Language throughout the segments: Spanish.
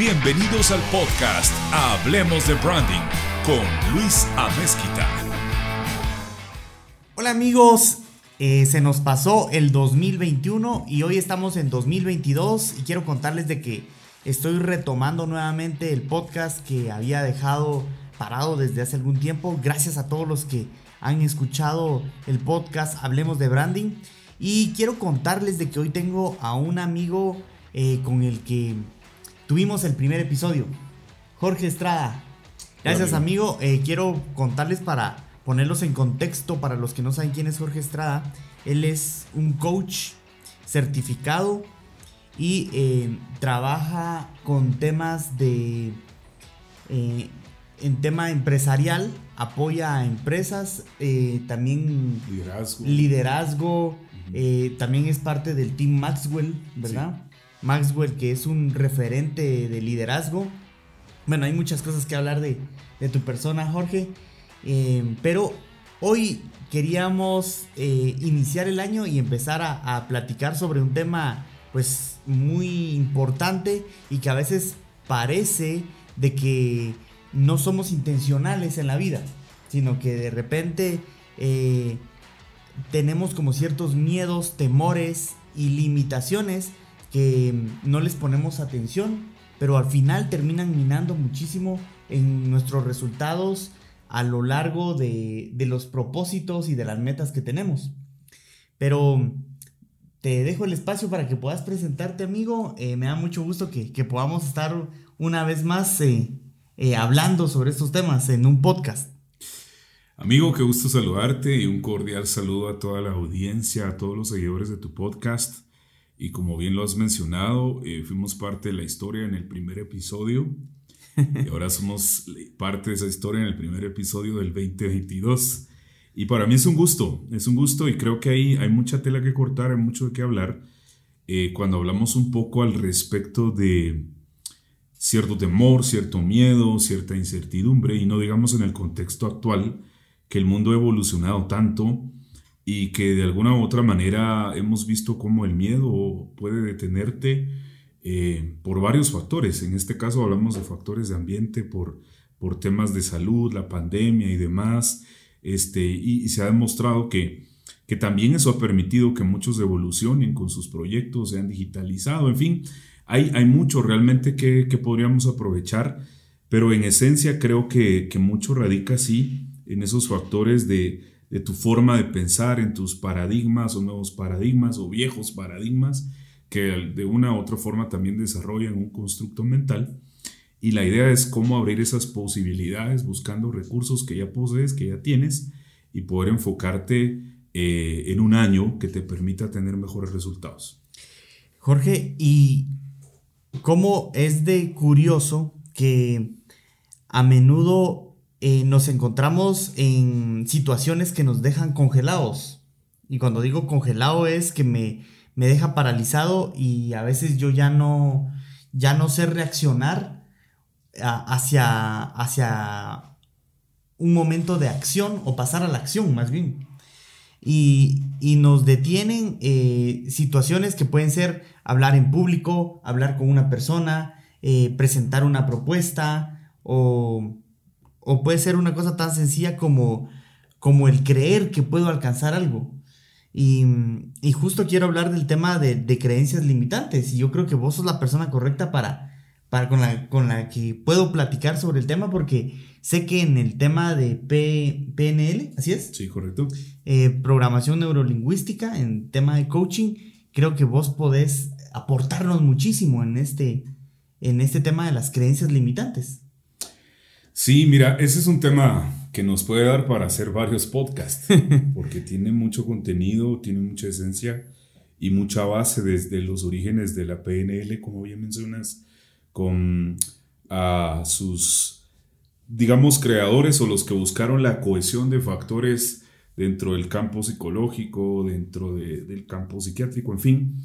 Bienvenidos al podcast Hablemos de Branding con Luis Amezquita. Hola amigos, eh, se nos pasó el 2021 y hoy estamos en 2022 y quiero contarles de que estoy retomando nuevamente el podcast que había dejado parado desde hace algún tiempo. Gracias a todos los que han escuchado el podcast Hablemos de Branding. Y quiero contarles de que hoy tengo a un amigo eh, con el que tuvimos el primer episodio. Jorge Estrada. Gracias amigo. Eh, quiero contarles para ponerlos en contexto para los que no saben quién es Jorge Estrada. Él es un coach certificado y eh, trabaja con temas de... Eh, en tema empresarial, apoya a empresas, también liderazgo, liderazgo también es parte del Team Maxwell, ¿verdad? Maxwell, que es un referente de liderazgo. Bueno, hay muchas cosas que hablar de, tu persona, Jorge. Eh, pero hoy queríamos eh, iniciar el año y empezar a, platicar sobre un tema pues muy importante y que a veces parece de que no somos intencionales en la vida, sino que de repente eh, tenemos como ciertos miedos, temores y limitaciones que no les ponemos atención, pero al final terminan minando muchísimo en nuestros resultados a lo largo de, los propósitos y de las metas que tenemos. Pero te dejo el espacio para que puedas presentarte, amigo. Eh, me da mucho gusto que, podamos estar una vez más eh, eh, hablando sobre estos temas en un podcast. Amigo, qué gusto saludarte y un cordial saludo a toda la audiencia, a todos los seguidores de tu podcast. Y como bien lo has mencionado, eh, fuimos parte de la historia en el primer episodio. Y ahora somos parte de esa historia en el primer episodio del 2022. Y para mí es un gusto, es un gusto y creo que ahí hay mucha tela que cortar, hay mucho de qué hablar. Eh, cuando hablamos un poco al respecto de cierto temor, cierto miedo, cierta incertidumbre, y no digamos en el contexto actual, que el mundo ha evolucionado tanto y que de alguna u otra manera hemos visto cómo el miedo puede detenerte eh, por varios factores. En este caso hablamos de factores de ambiente, por, por temas de salud, la pandemia y demás. Este, y, se ha demostrado que, que también eso ha permitido que muchos evolucionen con sus proyectos, se han digitalizado, en fin, hay, hay mucho realmente que, que podríamos aprovechar, pero en esencia creo que, que mucho radica así en esos factores de, de tu forma de pensar, en tus paradigmas o nuevos paradigmas o viejos paradigmas que de una u otra forma también desarrollan un constructo mental. Y la idea es cómo abrir esas posibilidades buscando recursos que ya posees, que ya tienes, y poder enfocarte eh, en un año que te permita tener mejores resultados. Jorge, ¿y cómo es de curioso que a menudo eh, nos encontramos en situaciones que nos dejan congelados. Y cuando digo congelado es que me, me deja paralizado y a veces yo ya no, ya no sé reaccionar hacia, hacia un momento de acción o pasar a la acción más bien. Y, nos detienen eh, situaciones que pueden ser hablar en público, hablar con una persona, eh, presentar una propuesta o o puede ser una cosa tan sencilla como, como el creer que puedo alcanzar algo. Y, justo quiero hablar del tema de, creencias limitantes. Y yo creo que vos sos la persona correcta para, para con, la, con la que puedo platicar sobre el tema porque sé que en el tema de PNL, ¿así es? Sí, correcto. Eh, programación neurolingüística, en tema de coaching, creo que vos podés aportarnos muchísimo en este, en este tema de las creencias limitantes. Sí, mira, ese es un tema que nos puede dar para hacer varios podcasts, porque tiene mucho contenido, tiene mucha esencia y mucha base desde los orígenes de la PNL, como bien mencionas, con a sus, digamos, creadores o los que buscaron la cohesión de factores dentro del campo psicológico, dentro del campo psiquiátrico, en fin,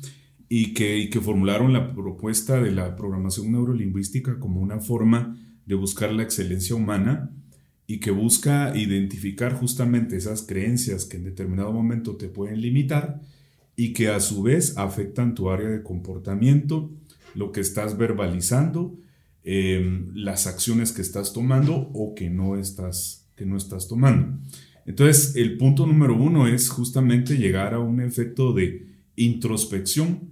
y que, y que formularon la propuesta de la programación neurolingüística como una forma de buscar la excelencia humana y que busca identificar justamente esas creencias que en determinado momento te pueden limitar y que a su vez afectan tu área de comportamiento, lo que estás verbalizando em, las acciones que estás tomando o que no estás, que no estás tomando. Entonces, el punto número uno es justamente llegar a un efecto de introspección,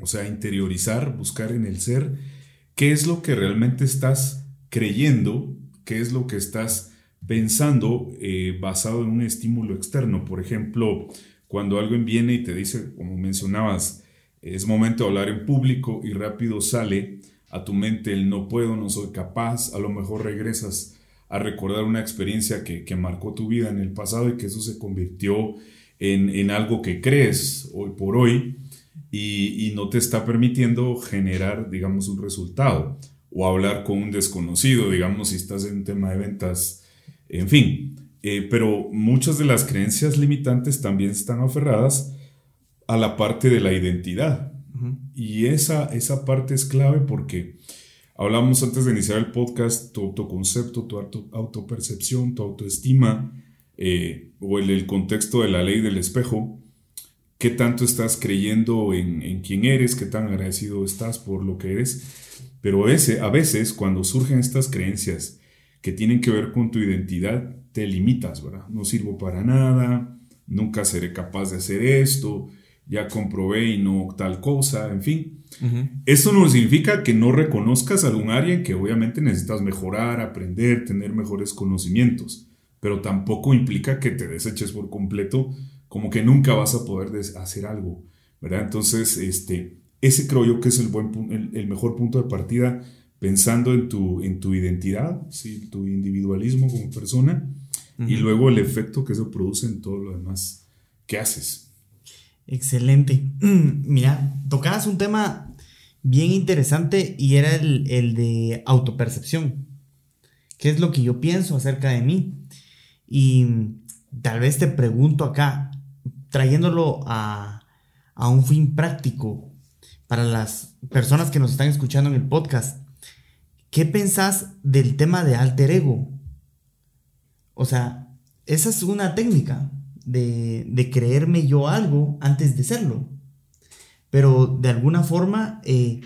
o sea, interiorizar, buscar en el ser qué es lo que realmente estás creyendo, qué es lo que estás pensando eh, basado en un estímulo externo. Por ejemplo, cuando alguien viene y te dice, como mencionabas, es momento de hablar en público y rápido sale a tu mente el no puedo, no soy capaz, a lo mejor regresas a recordar una experiencia que, marcó tu vida en el pasado y que eso se convirtió en, algo que crees hoy por hoy y, y, no te está permitiendo generar, digamos, un resultado o hablar con un desconocido, digamos, si estás en un tema de ventas, en fin. Eh, pero muchas de las creencias limitantes también están aferradas a la parte de la identidad. Y esa, esa parte es clave porque hablamos antes de iniciar el podcast, tu autoconcepto, tu auto, autopercepción, tu autoestima, eh, o el, el, contexto de la ley del espejo, qué tanto estás creyendo en, en, quién eres, qué tan agradecido estás por lo que eres. Pero ese, a veces cuando surgen estas creencias que tienen que ver con tu identidad, te limitas, ¿verdad? No sirvo para nada, nunca seré capaz de hacer esto, ya comprobé y no tal cosa, en fin. Eso no significa que no reconozcas algún área en que obviamente necesitas mejorar, aprender, tener mejores conocimientos, pero tampoco implica que te deseches por completo como que nunca vas a poder hacer algo, ¿verdad? Entonces, este, ese creo yo que es el, buen, el, mejor punto de partida pensando en tu, en tu identidad, ¿sí? tu individualismo como persona y luego el efecto que eso produce en todo lo demás que haces. Excelente. Mira, tocabas un tema bien interesante y era el, de autopercepción. ¿Qué es lo que yo pienso acerca de mí? Y tal vez te pregunto acá, trayéndolo a, a un fin práctico para las personas que nos están escuchando en el podcast, ¿qué pensás del tema de alter ego? O sea, esa es una técnica de, creerme yo algo antes de serlo. Pero de alguna forma eh,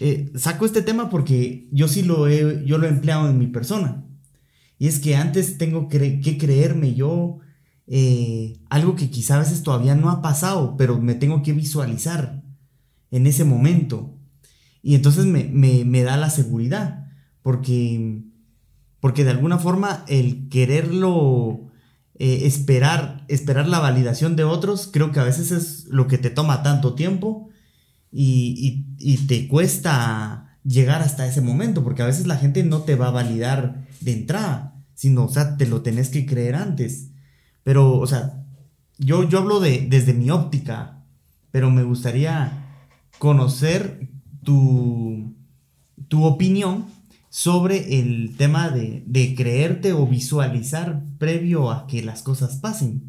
eh, saco este tema porque yo sí lo he, yo lo he empleado en mi persona. Y es que antes tengo que creerme yo eh, algo que quizá a veces todavía no ha pasado, pero me tengo que visualizar en ese momento. Y entonces me, me da la seguridad, porque, porque de alguna forma el quererlo eh, esperar, esperar la validación de otros, creo que a veces es lo que te toma tanto tiempo y, te cuesta llegar hasta ese momento, porque a veces la gente no te va a validar de entrada, sino, o sea, te lo tenés que creer antes. Pero, o sea, yo, yo hablo de, desde mi óptica, pero me gustaría conocer tu, tu opinión sobre el tema de, creerte o visualizar previo a que las cosas pasen.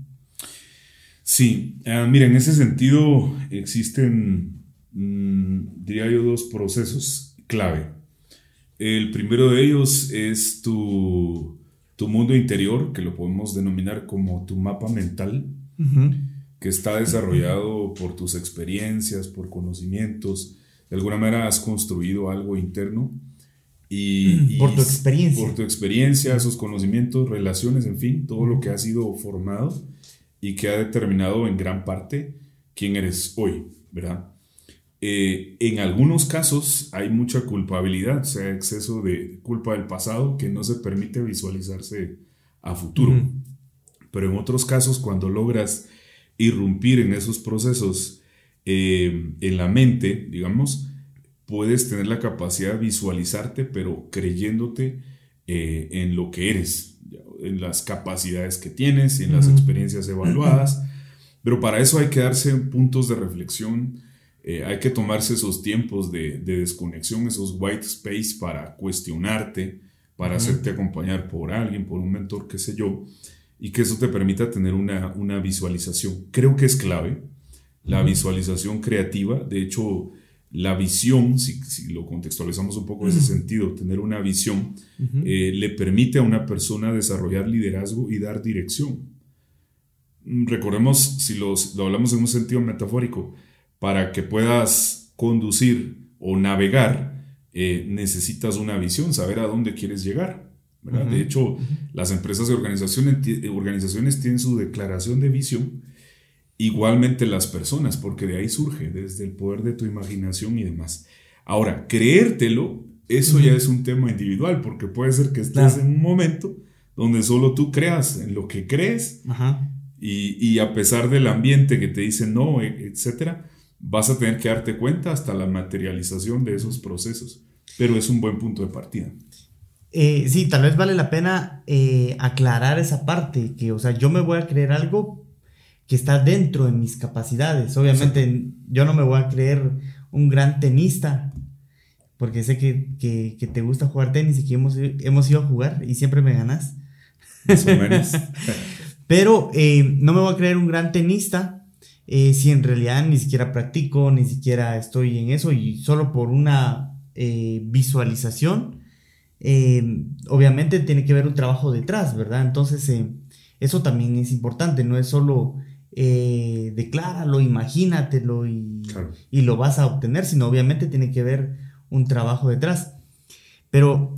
Sí, uh, mira, en ese sentido existen, mm, diría yo, dos procesos clave. El primero de ellos es tu, mundo interior, que lo podemos denominar como tu mapa mental, que está desarrollado por tus experiencias, por conocimientos. De alguna manera has construido algo interno y, por tu experiencia. Por tu experiencia, esos conocimientos, relaciones, en fin, todo lo que ha sido formado y que ha determinado en gran parte quién eres hoy, ¿verdad? Eh, en algunos casos hay mucha culpabilidad, o sea, exceso de culpa del pasado que no se permite visualizarse a futuro. Pero en otros casos, cuando logras irrumpir en esos procesos eh, en la mente, digamos, puedes tener la capacidad de visualizarte, pero creyéndote eh, en lo que eres, en las capacidades que tienes y en las experiencias evaluadas. Pero para eso hay que darse puntos de reflexión, eh, hay que tomarse esos tiempos de, desconexión, esos white space para cuestionarte, para hacerte acompañar por alguien, por un mentor, qué sé yo, y que eso te permita tener una, una visualización. Creo que es clave la visualización creativa. De hecho, la visión, si, lo contextualizamos un poco en ese sentido, tener una visión, eh, le permite a una persona desarrollar liderazgo y dar dirección. Mm, recordemos, si los, lo hablamos en un sentido metafórico, para que puedas conducir o navegar, eh, necesitas una visión, saber a dónde quieres llegar. De hecho, las empresas y organizaciones, organizaciones tienen su declaración de visión, igualmente las personas, porque de ahí surge, desde el poder de tu imaginación y demás. Ahora, creértelo, eso ya es un tema individual, porque puede ser que estés en un momento donde solo tú creas en lo que crees y, y, a pesar del ambiente que te dice no, e, etcétera, vas a tener que darte cuenta hasta la materialización de esos procesos. Pero es un buen punto de partida. Eh, sí, tal vez vale la pena eh, aclarar esa parte, que, o sea, yo me voy a creer algo que está dentro de mis capacidades. Obviamente, yo no me voy a creer un gran tenista, porque sé que, que, te gusta jugar tenis y que hemos, hemos ido a jugar y siempre me ganas. Más o menos. Pero eh, no me voy a creer un gran tenista si en realidad ni siquiera practico, ni siquiera estoy en eso y solo por una visualización eh, obviamente tiene que haber un trabajo detrás, ¿verdad? Entonces, eh, eso también es importante, no es solo eh, decláralo, imagínatelo y, y, lo vas a obtener, sino obviamente tiene que haber un trabajo detrás. Pero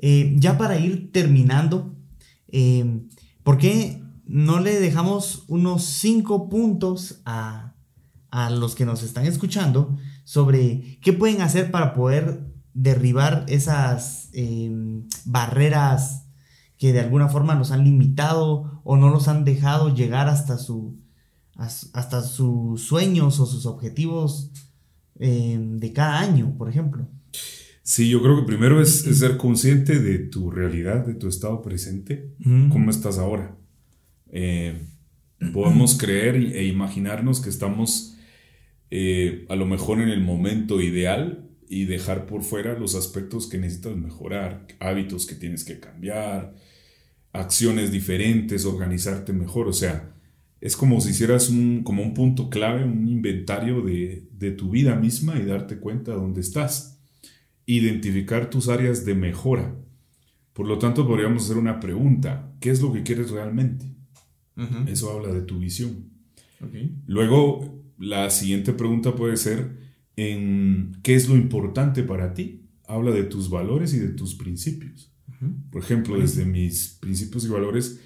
ya para ir terminando, ¿por qué no le dejamos unos cinco puntos a, a los que nos están escuchando sobre qué pueden hacer para poder derribar esas em, barreras que de alguna forma nos han limitado o no nos han dejado llegar hasta, su, hasta sus sueños o sus objetivos em, de cada año, por ejemplo. Sí, yo creo que primero es, ser consciente de tu realidad, de tu estado presente, cómo estás ahora. Eh, podemos creer e imaginarnos que estamos eh, a lo mejor en el momento ideal, y dejar por fuera los aspectos que necesitas mejorar, hábitos que tienes que cambiar, acciones diferentes, organizarte mejor. O sea, es como si hicieras un, como un punto clave, un inventario de, de tu vida misma y darte cuenta de dónde estás. Identificar tus áreas de mejora. Por lo tanto, podríamos hacer una pregunta. ¿Qué es lo que quieres realmente? Eso habla de tu visión. Luego, la siguiente pregunta puede ser, en qué es lo importante para ti. Habla de tus valores y de tus principios. Por ejemplo, desde mis principios y valores,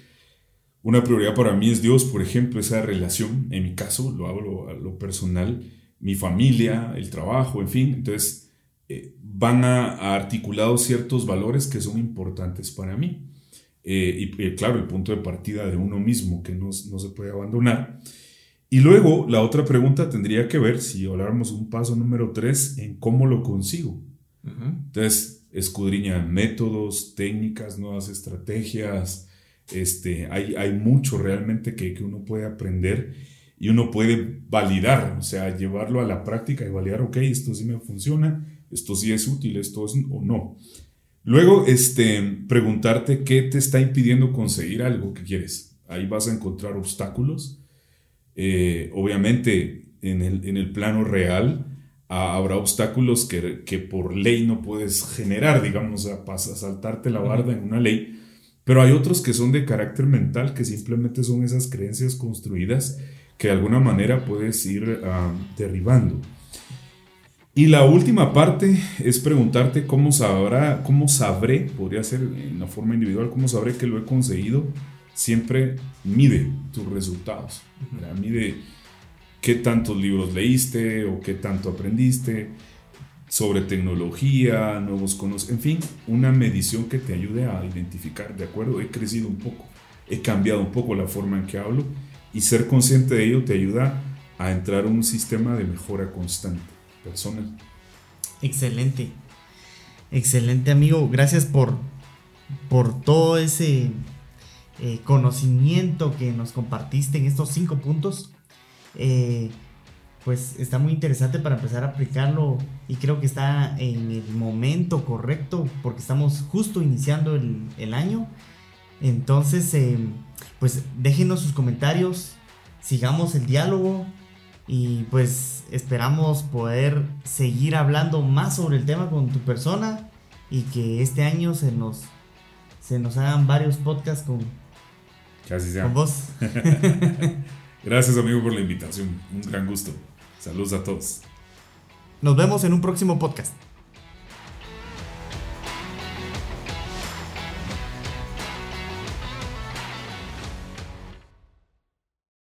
una prioridad para mí es Dios, por ejemplo, esa relación, en mi caso, lo hablo a lo personal, mi familia, el trabajo, en fin. Entonces, eh, van a, articulados ciertos valores que son importantes para mí. Eh, y eh, claro, el punto de partida de uno mismo que no, no se puede abandonar. Y luego la otra pregunta tendría que ver, si habláramos un paso número tres, en cómo lo consigo. Entonces, escudriña métodos, técnicas, nuevas estrategias. Este, hay, hay mucho realmente que, que, uno puede aprender y uno puede validar, o sea, llevarlo a la práctica y validar, ok, esto sí me funciona, esto sí es útil, esto es o no. Luego, este, preguntarte qué te está impidiendo conseguir algo que quieres. Ahí vas a encontrar obstáculos eh, obviamente en el, en el, plano real habrá obstáculos que, que, por ley no puedes generar, digamos, a, a saltarte la barda en una ley, pero hay otros que son de carácter mental, que simplemente son esas creencias construidas que de alguna manera puedes ir ah, derribando. Y la última parte es preguntarte cómo sabrá, cómo sabré, podría ser en una forma individual, cómo sabré que lo he conseguido. Siempre mide tus resultados. Mide qué tantos libros leíste o qué tanto aprendiste sobre tecnología, nuevos conocimientos, en fin, una medición que te ayude a identificar, de acuerdo, he crecido un poco, he cambiado un poco la forma en que hablo y ser consciente de ello te ayuda a entrar en un sistema de mejora constante personal. Excelente, excelente amigo, gracias por, por todo ese eh, conocimiento que nos compartiste en estos cinco puntos, eh, pues está muy interesante para empezar a aplicarlo y creo que está en el momento correcto porque estamos justo iniciando el, año. Entonces, eh, pues déjenos sus comentarios, sigamos el diálogo y pues esperamos poder seguir hablando más sobre el tema con tu persona y que este año se nos, se nos hagan varios podcasts con, sea. Con vos. Gracias, amigo, por la invitación. Un gran gusto. Saludos a todos. Nos vemos en un próximo podcast.